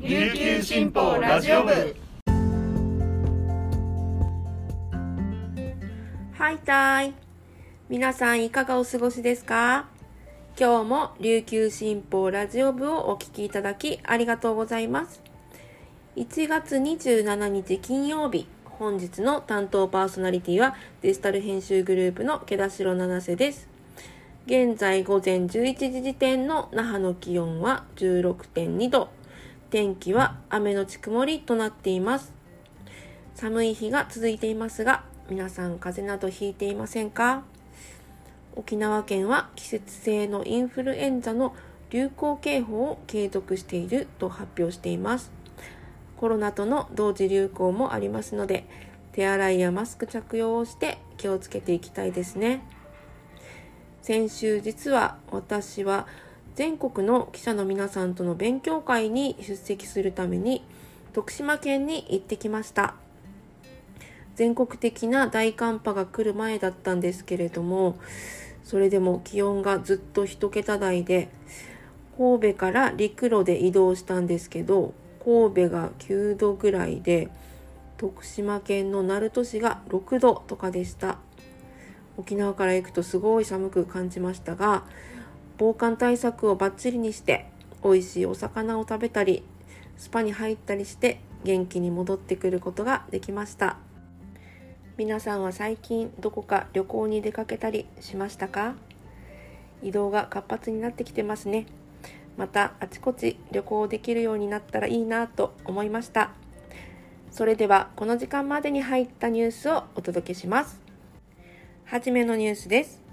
琉球新報ラジオ部。はいたい。皆さんいかがお過ごしですか？今日も琉球新報ラジオ部をお聞きいただきありがとうございます。1月27日金曜日本日の担当パーソナリティはデジタル編集グループの毛田代七瀬です。現在午前11時時点の那覇の気温は16.2度。天気は雨のち曇りとなっています。寒い日が続いていますが皆さん風邪などひいていませんか？沖縄県は季節性のインフルエンザの流行警報を継続していると発表しています。コロナとの同時流行もありますので手洗いやマスク着用をして気をつけていきたいですね。先週実は私は全国の記者の皆さんとの勉強会に出席するために徳島県に行ってきました。全国的な大寒波が来る前だったんですけれどもそれでも気温がずっと1桁台で神戸から陸路で移動したんですけど神戸が9度ぐらいで徳島県の鳴門市が6度とかでした。沖縄から行くとすごい寒く感じましたが防寒対策をバッチリにして美味しいお魚を食べたりスパに入ったりして元気に戻ってくることができました。皆さんは最近どこか旅行に出かけたりしましたか？移動が活発になってきてますね。またあちこち旅行できるようになったらいいなと思いました。それではこの時間までに入ったニュースをお届けします。はじめのニュースです。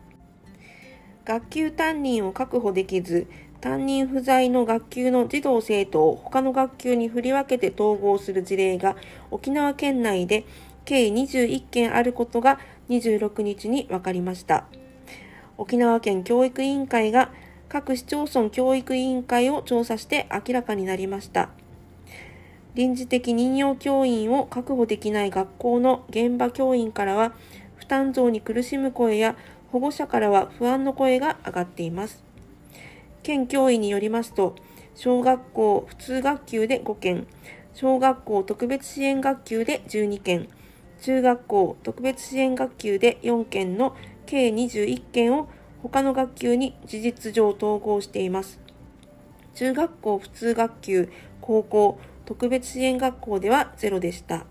学級担任を確保できず担任不在の学級の児童生徒を他の学級に振り分けて統合する事例が沖縄県内で計21件あることが26日に分かりました。沖縄県教育委員会が各市町村教育委員会を調査して明らかになりました。臨時的任用教員を確保できない学校の現場教員からは負担増に苦しむ声や保護者からは不安の声が上がっています。県教委によりますと、小学校普通学級で5件、小学校特別支援学級で12件、中学校特別支援学級で4件の計21件を他の学級に事実上統合しています。中学校普通学級、高校、特別支援学校ではゼロでした。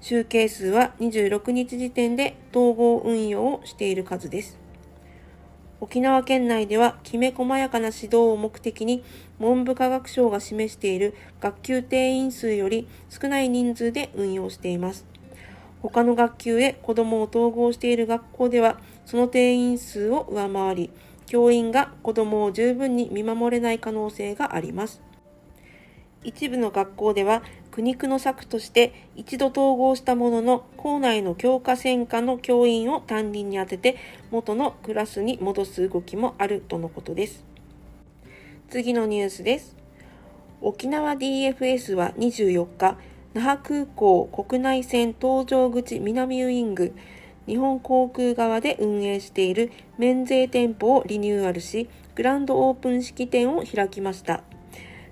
集計数は26日時点で統合運用をしている数です。沖縄県内ではきめ細やかな指導を目的に文部科学省が示している学級定員数より少ない人数で運用しています。他の学級へ子供を統合している学校では、その定員数を上回り、教員が子供を十分に見守れない可能性があります。一部の学校では、苦肉の策として一度統合したものの、校内の教科専科の教員を担任に充てて、元のクラスに戻す動きもあるとのことです。次のニュースです。沖縄 DFS は24日、那覇空港国内線搭乗口南ウイング、日本航空側で運営している免税店舗をリニューアルし、グランドオープン式典を開きました。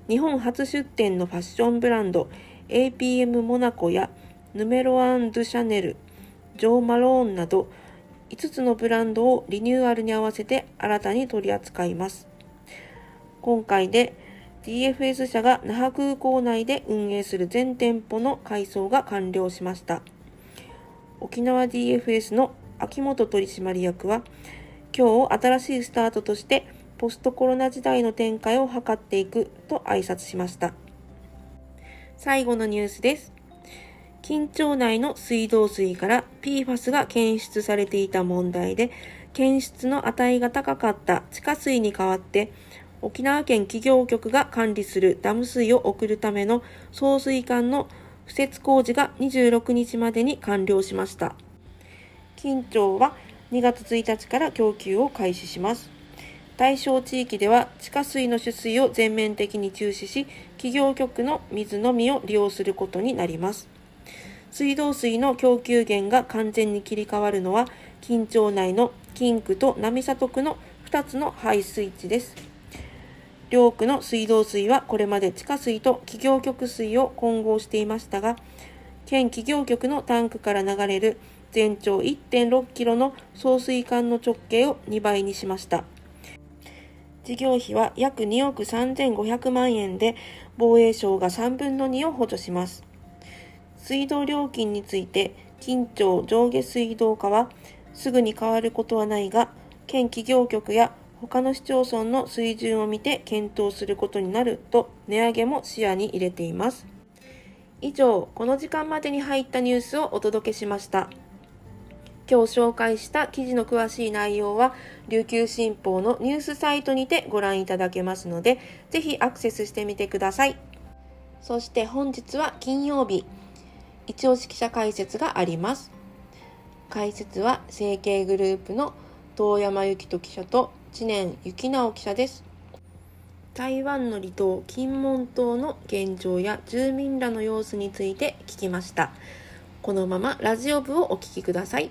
日本初出店のファッションブランド APM モナコやヌメロアン・ドゥ・シャネル、ジョー・マローンなど5つのブランドをリニューアルに合わせて新たに取り扱います。今回で DFS 社が那覇空港内で運営する全店舗の改装が完了しました。沖縄 DFS の秋元取締役は、今日新しいスタートとしてポストコロナ時代の展開を図っていくと挨拶しました。最後のニュースです。緊張内の水道水から PFAS が検出されていた問題で、検出の値が高かった地下水に代わって沖縄県企業局が管理するダム水を送るための送水管の敷設工事が26日までに完了しました。緊張は2月1日から供給を開始します。対象地域では地下水の取水を全面的に中止し、企業局の水のみを利用することになります。水道水の供給源が完全に切り替わるのは、緊張内の金区と波里区の2つの排水地です。両区の水道水はこれまで地下水と企業局水を混合していましたが、県企業局のタンクから流れる全長1.6キロの送水管の直径を2倍にしました。事業費は約2億3500万円で、防衛省が3分の2を補助します。水道料金について、近町上下水道課は、すぐに変わることはないが、県企業局や他の市町村の水準を見て検討することになると値上げも視野に入れています。以上、この時間までに入ったニュースをお届けしました。今日紹介した記事の詳しい内容は、琉球新報のニュースサイトにてご覧いただけますので、ぜひアクセスしてみてください。そして本日は金曜日、一押し記者解説があります。解説は、成形グループの遠山幸人記者と知念幸直記者です。台湾の離島金門島の現状や住民らの様子について聞きました。このままラジオ部をお聞きください。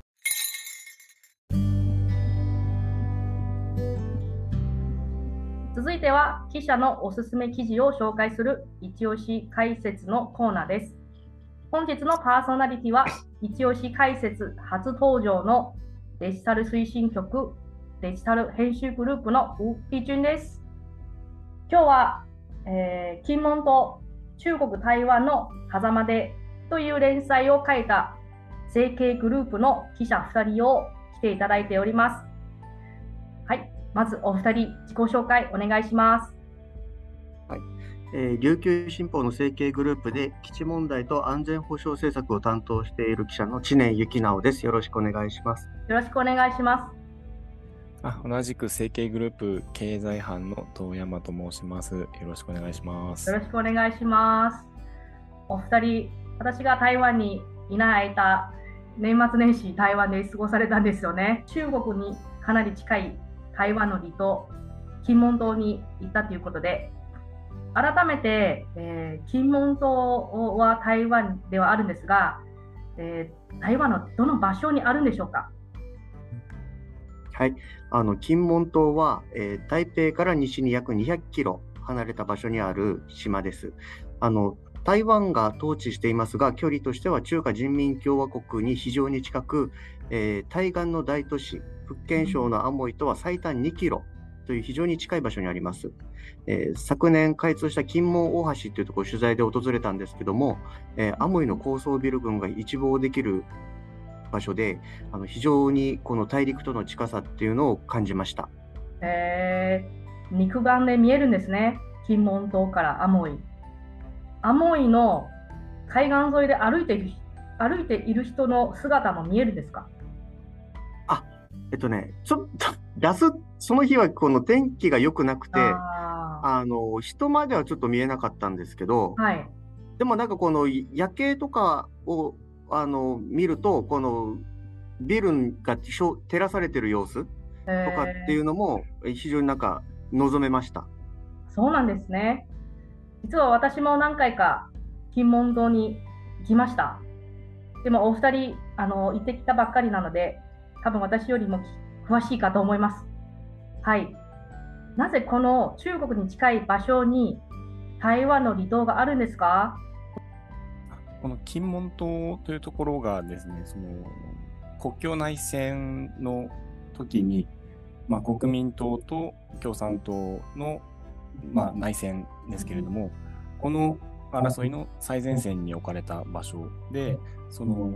続いては記者のおすすめ記事を紹介する一押し解説のコーナーです。本日のパーソナリティは一押し解説初登場のデジタル推進局デジタル編集グループのウッ・ピジュンです。今日は、えー、金門と中国台湾の狭間でという連載を書いた成形グループの記者2人を来ていただいております。まずお二人自己紹介お願いします。はい、えー、琉球新報の成形グループで基地問題と安全保障政策を担当している記者の知念幸直です。よろしくお願いします。よろしくお願いします。あ同じく成形グループ経済班の遠山と申します。よろしくお願いします。よろしくお願いします。お二人、私が台湾にいない間、年末年始台湾で過ごされたんですよね。中国にかなり近い台湾の離島、金門島に行ったということで、改めて、えー、金門島は台湾ではあるんですが、えー、台湾のどの場所にあるんでしょうか？はい、あの金門島は、えー、台北から西に約200キロ離れた場所にある島です。あの台湾が統治していますが、距離としては中華人民共和国に非常に近く、えー、対岸の大都市、福建省のアモイとは最短2キロという非常に近い場所にあります。えー、昨年開通した金門大橋というところを取材で訪れたんですけども、えー、アモイの高層ビル群が一望できる場所で、あの非常にこの大陸との近さっていうのを感じました。えー、肉眼で見えるんですね、金門島からアモイ。アモイの海岸沿いで歩いている歩いている人の姿も見えるんですか？えっとね、ちょっと、出す、その日はこの天気が良くなくて、あの、人まではちょっと見えなかったんですけど、はい、でもなんかこの夜景とかを、あの、見ると、このビルが照らされてる様子とかっていうのも非常になんか望めました。そうなんですね。実は私も何回か金門島に行きました。でもお二人あの行ってきたばっかりなので多分私よりも詳しいかと思います。はい。なぜこの中国に近い場所に台湾の離島があるんですか？この金門島というところがですね、その国境内戦の時に、まあ、国民党と共産党の、まあ、内戦ですけれども、この争いの最前線に置かれた場所で、その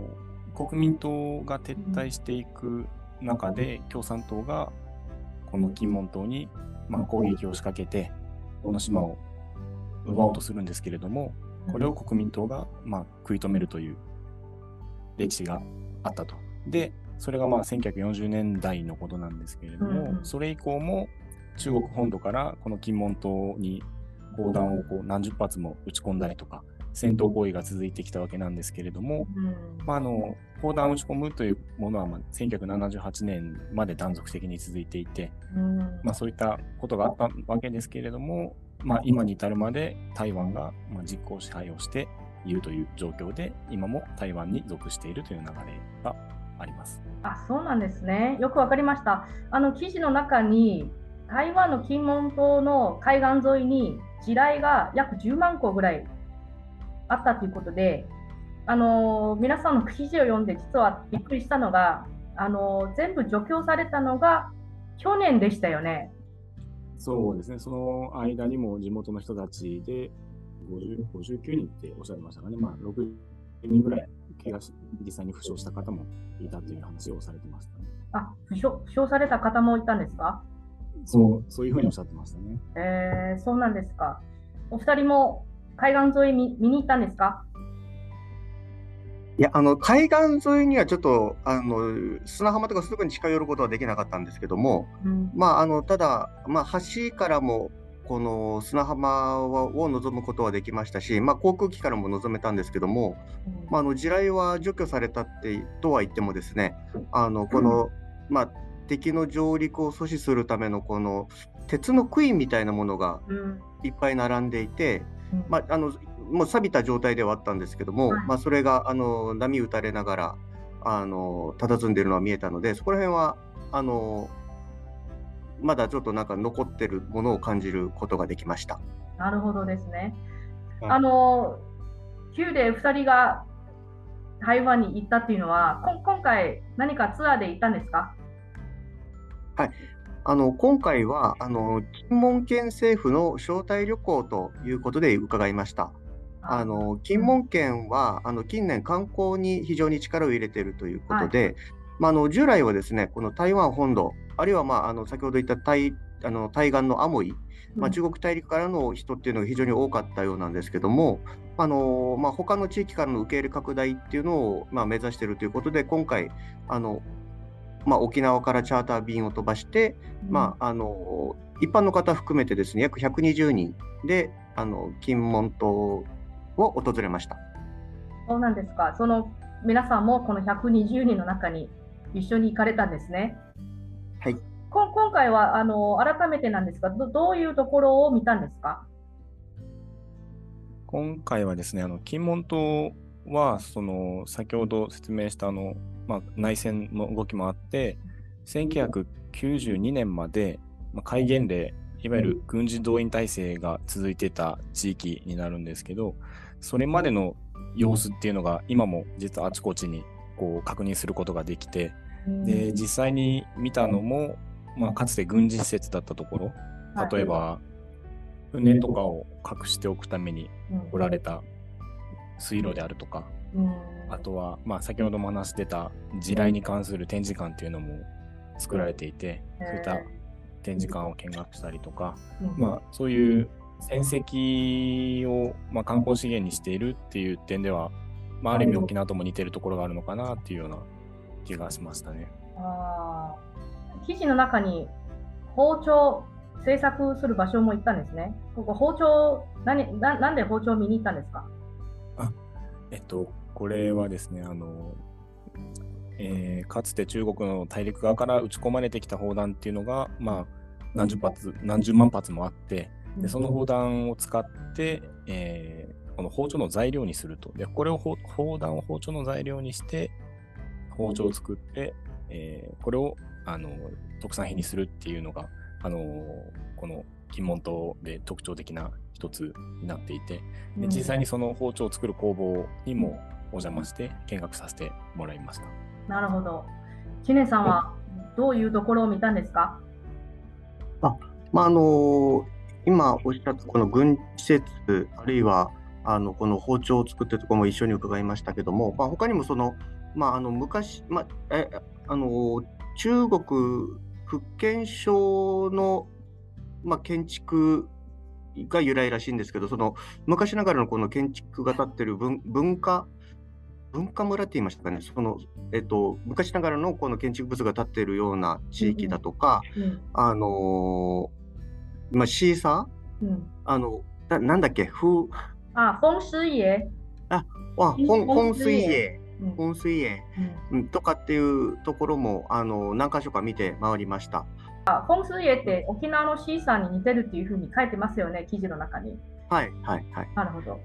国民党が撤退していく中で、共産党がこの金門島に、まあ、攻撃を仕掛けて、この島を奪おうとするんですけれども、これを国民党が、まあ、食い止めるという歴史があったと。で、それがまあ1940年代のことなんですけれども、それ以降も中国本土からこの金門島に砲弾をこう何十発も撃ち込んだりとか戦闘行為が続いてきたわけなんですけれども、まあ、あの砲弾を撃ち込むというものは、まあ、1978年まで断続的に続いていて、まあ、そういったことがあったわけですけれども、まあ、今に至るまで台湾がまあ実効支配をしているという状況で、今も台湾に属しているという流れがあります。あそうなんですね。よくわかりました。あの記事の中に、台湾の金門島の海岸沿いに地雷が約10万個ぐらいあったということで、あの皆さんの記事を読んで、実はびっくりしたのが、あの全部除去されたのが去年でしたよね。そうですね、その間にも地元の人たちで50 59人っておっしゃいましたかね、まあ、6人ぐらい怪我し、実際に負傷した方もいたという話をされてましたね。あ負傷負傷された方もいたんですか？そう、そういうふうにおっしゃってましたね。えー、そうなんですか。お二人も海岸沿い見見に行ったんですか？いや、あの、海岸沿いにはちょっと、あの、砂浜とかすぐに近寄ることはできなかったんですけども、うん。まあ、あの、ただ、まあ、橋からも、この砂浜を望むことはできましたし、まあ、航空機からも望めたんですけども、まあ、あの地雷は除去されたってとは言ってもですね、あのこの、まあ、敵の上陸を阻止するためのこの鉄の杭みたいなものがうんいっぱい並んでいて、うん。まあ、あのもう錆びた状態ではあったんですけども、はい。まあ、それがあの波打たれながらあの佇んでいるのは見えたのでそこら辺はあのまだちょっとなんか残ってるものを感じることができました。なるほどですね。はい。あの、旧で2人が台湾に行ったっていうのは、こん今回、何かツアーで行ったんですか？あの今回はあの金門県政府の招待旅行ということで伺いました。あの金門県はあの近年観光に非常に力を入れているということで、まあ、あの従来はですねこの台湾本土あるいは、まあ、あの先ほど言った対あの対岸のアモイ、まあ、中国大陸からの人っていうのが非常に多かったようなんですけども、あのまあ、他の地域からの受け入れ拡大っていうのを、まあ、目指しているということで今回あの、まあ、沖縄からチャーター便を飛ばして、まあ、あの一般の方含めてですね約120人であの金門島を訪れました。そうなんですか。その皆さんもこの120人の中に一緒に行かれたんですね。はい。こ今回はあの改めてなんですがど、どういうところを見たんですか？今回はですね、あの金門島は、その先ほど説明したあの、まあ、内戦の動きもあって、1992年まで、まあ、戒厳令、いわゆる軍事動員体制が続いてた地域になるんですけど、それまでの様子っていうのが今も実はあちこちにこう確認することができて、で実際に見たのも、まあ、かつて軍事施設だったところ、例えば船とかを隠しておくために掘られた水路であるとか、あとは、まあ、先ほども話してた地雷に関する展示館っていうのも作られていて、そういった展示館を見学したりとか、まあ、そういう戦績を、まあ、観光資源にしているっていう点では、まあ、ある意味沖縄とも似てるところがあるのかなっていうような気がしましたね。あー。記事の中に包丁制作する場所も行ったんですね。ここ包丁何な、なんで包丁を見に行ったんですか？えっと、これはですね、あの、えーかつて中国の大陸側から撃ち込まれてきた砲弾っていうのが、まあ、何十発、何十万発もあって、でその砲弾を使って、えーこの包丁の材料にすると。で、これを砲砲弾を包丁の材料にして、包丁を作って、えーこれをあの特産品にするっていうのが、あのこの金門島で特徴的な一つになっていて、で実際にその包丁を作る工房にもお邪魔して見学させてもらいました。なるほど。知念さんはどういうところを見たんですか？まああの今おっしゃったこの軍施設あるいはあのこの包丁を作ってるところも一緒に伺いましたけども、まあ、他にもその、まあ、あの昔、まあ、えあの中国福建省の、まあ、建築が由来らしいんですけどその昔ながらのこの建築が建ってる文文化文化村って言いましたかね。その、えっと、昔ながらのこの建築物が建っているような地域だとか、うん。あのーまあ、シーサー？うん。あのななんだっけ？風あ、本水泳。あ、本本水泳、うん。本水泳、うん。うん、とかっていうところもあの何箇所か見て回りました。本水泳って沖縄のシーサーに似てるっていうふうに書いてますよね、記事の中に。はいはいはい。なるほど。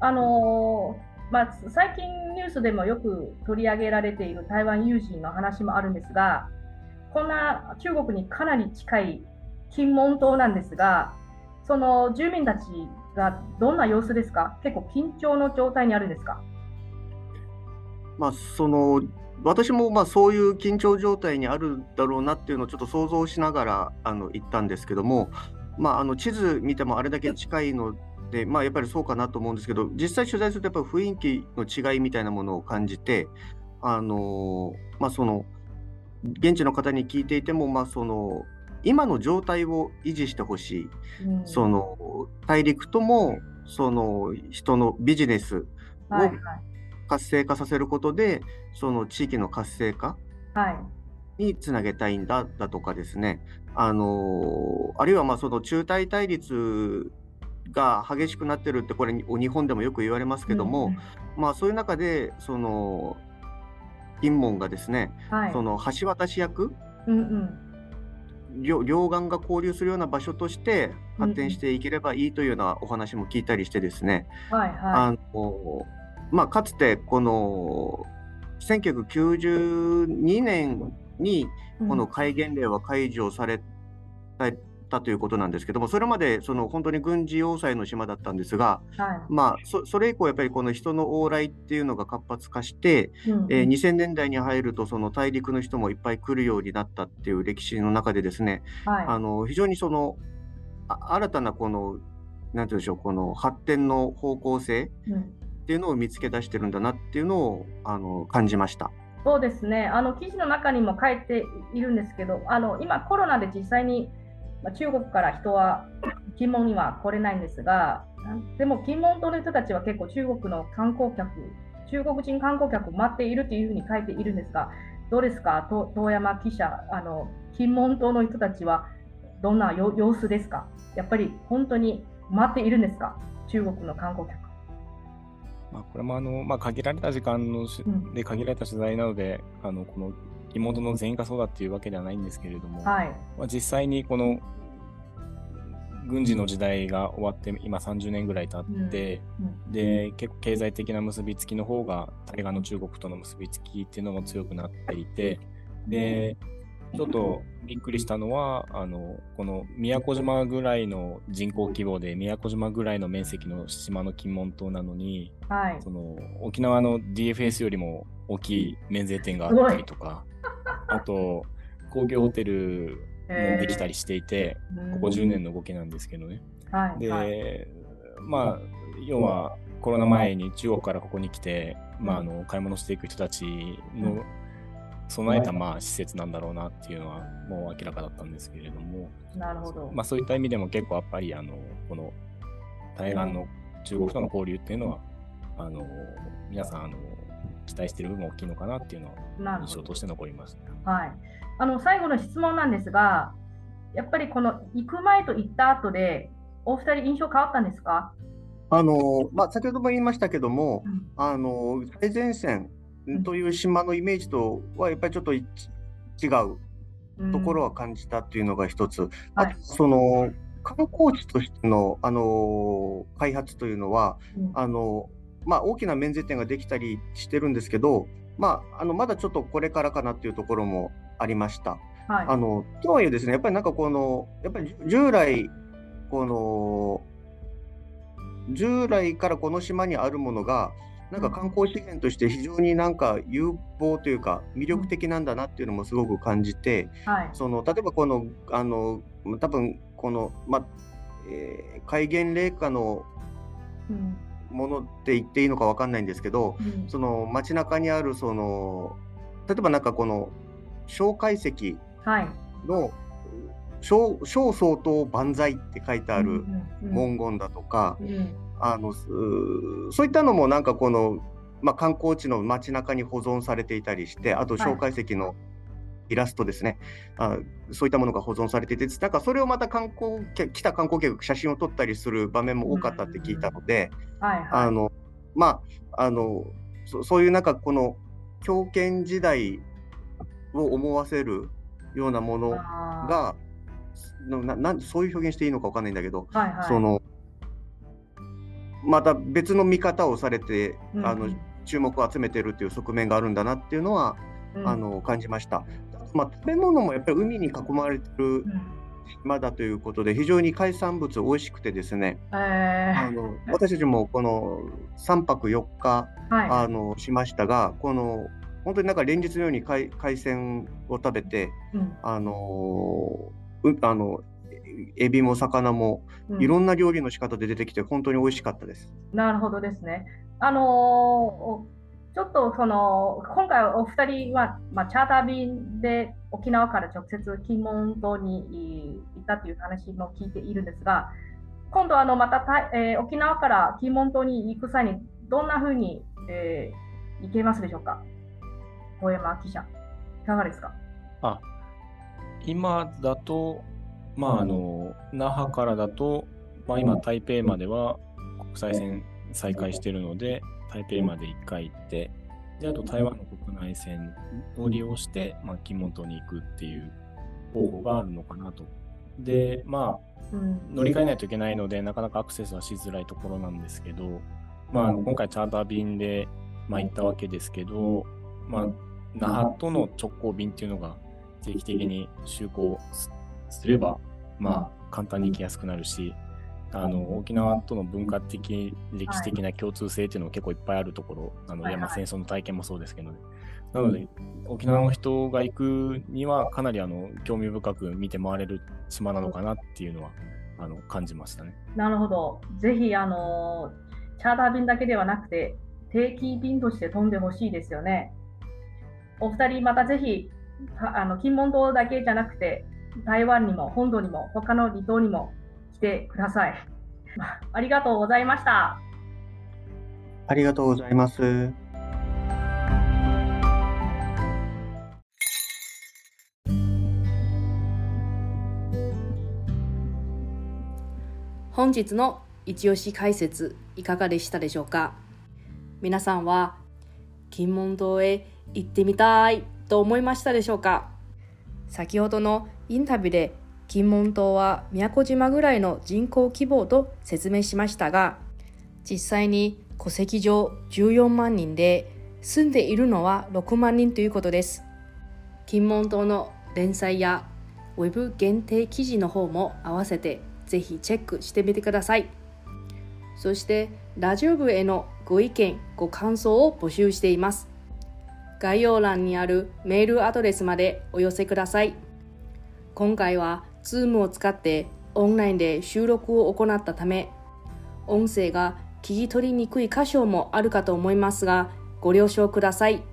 あのーまあ、最近ニュースでもよく取り上げられている台湾有事の話もあるんですが、こんな中国にかなり近い金門島なんですが、その住民たちがどんな様子ですか？結構緊張の状態にあるんですか？まあその私もまあそういう緊張状態にあるだろうなっていうのをちょっと想像しながらあの行ったんですけども、まあ、あの地図見てもあれだけ近いので、まあ、やっぱりそうかなと思うんですけど実際取材するとやっぱり雰囲気の違いみたいなものを感じてあのまあその現地の方に聞いていてもまあその今の状態を維持してほしいうん。その大陸ともその人のビジネスはいはい活性化させることでその地域の活性化はい。につなげたいんだだとかですね。あのあるいはまあその中台対立が激しくなってるってこれ日本でもよく言われますけども、まあそういう中でその金門がですね、うんはい。その橋渡し役うんうん。両両岸が交流するような場所として発展していければいいというようなお話も聞いたりしてですね、はいはあのまあ、かつてこの1992年にい。この戒厳令は解除されたということなんですけどもそれまでその本当に軍事要塞の島だったんですが、うんはい。まあ、そそれ以降やっぱりこの人の往来っていうのが活発化して、うんうん。えー2000年代に入るとその大陸の人もいっぱい来るようになったっていう歴史の中でですねはい。あの非常にそのあ新たなこのなんていうんでしょうこの発展の方向性うんっていうのを見つけ出してるんだなっていうのをあの感じました。そうですね、あの記事の中にも書いているんですけど、あの今、コロナで実際に中国から人は金門には来れないんですが、でも金門島の人たちは結構中国の観光客、中国人観光客を待っているというふうに書いているんですが、どうですか、遠山記者、あの金門島の人たちはどんな様子ですか、やっぱり本当に待っているんですか、中国の観光客。まあ、これもあの、まあ、限られた時間のしうん。で限られた取材なので、あのこの妹の全員がそうだっていうわけではないんですけれども、はい、まあ、実際にこの軍事の時代が終わって今30年ぐらい経って、うん。で結構経済的な結びつきの方が対岸の中国との結びつきっていうのも強くなっていてでちょっとびっくりしたのはあのこの宮古島ぐらいの人口規模で宮古島ぐらいの面積の島の金門島なのにはい。その沖縄の DFS よりも大きい免税店があったりとか あと工業ホテルもできたりしていてここ10年の動きなんですけどね。はいで、はい。まあ要はコロナ前に中国からここに来て、まあ、あの買い物していく人たちの備えたまあ施設なんだろうなっていうのはもう明らかだったんですけれども、なるほど。まあ、そういった意味でも結構やっぱりあのこの対岸の中国との交流っていうのはあの皆さんあの期待している部分も大きいのかなっていうのは印象として残りました。はい、あの最後の質問なんですが、やっぱりこの行く前と行った後で、お二人印象変わったんですか、あのまあ、先ほども言いましたけども、うん。あの最前線という島のイメージとはやっぱりちょっとい違う。ところは感じたっていうのが一つ、あはい。とその観光地としてのあの開発というのはうん。あの、まあ、大きな免税店ができたりしてるんですけど、まあ、あのまだちょっとこれからかなっていうところもありました。はい。あのとはいえですね、やっぱりなんかこの、やっぱり従来、この、従来からこの島にあるものが、なんか観光資源として非常になんか有望というか魅力的なんだなっていうのもすごく感じて、はい。その例えばこの、あの、多分この、ま、えー戒厳令下のうん。ものって言っていいのかわかんないんですけど、うん。その街中にあるその、例えばなんかこの小解析はい、の小小相当万歳って書いてあるうんうん。文言だとか、うんあのすそういったのもなんかこの、まあ、観光地の街中に保存されていたりしてあとはい小解析のイラストですねあ、そういったものが保存されてて、なんかそれをまた観光客、来た観光客、写真を撮ったりする場面も多かったって聞いたので、はいはい。あのまああのそ、そういうなんかこの狂犬時代を思わせるようなものが、のななんそういう表現していいのかわかんないんだけど、はいはい。そのまた別の見方をされて、うんあの注目を集めてるっていう側面があるんだなっていうのは、うん。あの感じました。まあ、食べ物もやっぱり海に囲まれてるうん。島だということで非常に海産物美味しくてですね、えあの私たちもこの3泊4日ー、はい。あのしましたがこの本当になんか連日のように海海鮮を食べてうん。あのうあのえエビも魚もうんいろんな料理の仕方で出てきて本当に美味しかったです。なるほどですね。あのーちょっとその今回お二人は、まあ、チャーター便で沖縄から直接金門島に行ったという話も聞いているんですが、今度あのまたた、えー沖縄から金門島に行く際にどんなふうに、えー行けますでしょうか？大山記者、いかがですか？あ今だと、まあ、あの、那覇からだと、まあ、今、台北までは国際線再開しているので、台北まで1回行って、で、あと台湾の国内線を利用して、まあ、金門島に行くっていう方法があるのかなと。で、まあ、うん。乗り換えないといけないので、なかなかアクセスはしづらいところなんですけど、まあ、あの今回チャーター便で、まあ、行ったわけですけど、まあ、那覇との直行便っていうのが定期的に就航すすれば、まあ、簡単に行きやすくなるし、あの沖縄との文化的、歴史的な共通性っていうのも結構いっぱいあるところなので、まあ、戦争の体験もそうですけどね。なので、沖縄の人が行くには、かなりあの興味深く見て回れる島なのかなっていうのはあの感じましたね。なるほど。ぜひ、あのチャーター便だけではなくて、定期便として飛んでほしいですよね。お二人、またぜひ、たあの金門島だけじゃなくて、台湾にも本土にも他の離島にも来てください。ありがとうございました。ありがとうございます。本日の一押し解説いかがでしたでしょうか？皆さんは金門島へ行ってみたいと思いましたでしょうか？先ほどのインタビューで金門島は宮古島ぐらいの人口規模と説明しましたが実際に戸籍上14万人で住んでいるのは6万人ということです。金門島の連載やウェブ限定記事の方も合わせてぜひチェックしてみてください。そしてラジオ部へのご意見ご感想を募集しています。概要欄にあるメールアドレスまでお寄せください。今回は Zoom を使ってオンラインで収録を行ったため音声が聞き取りにくい箇所もあるかと思いますがご了承ください。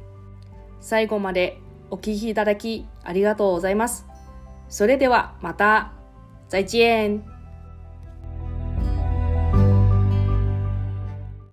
最後までお聞きいただきありがとうございます。それではまた。再见。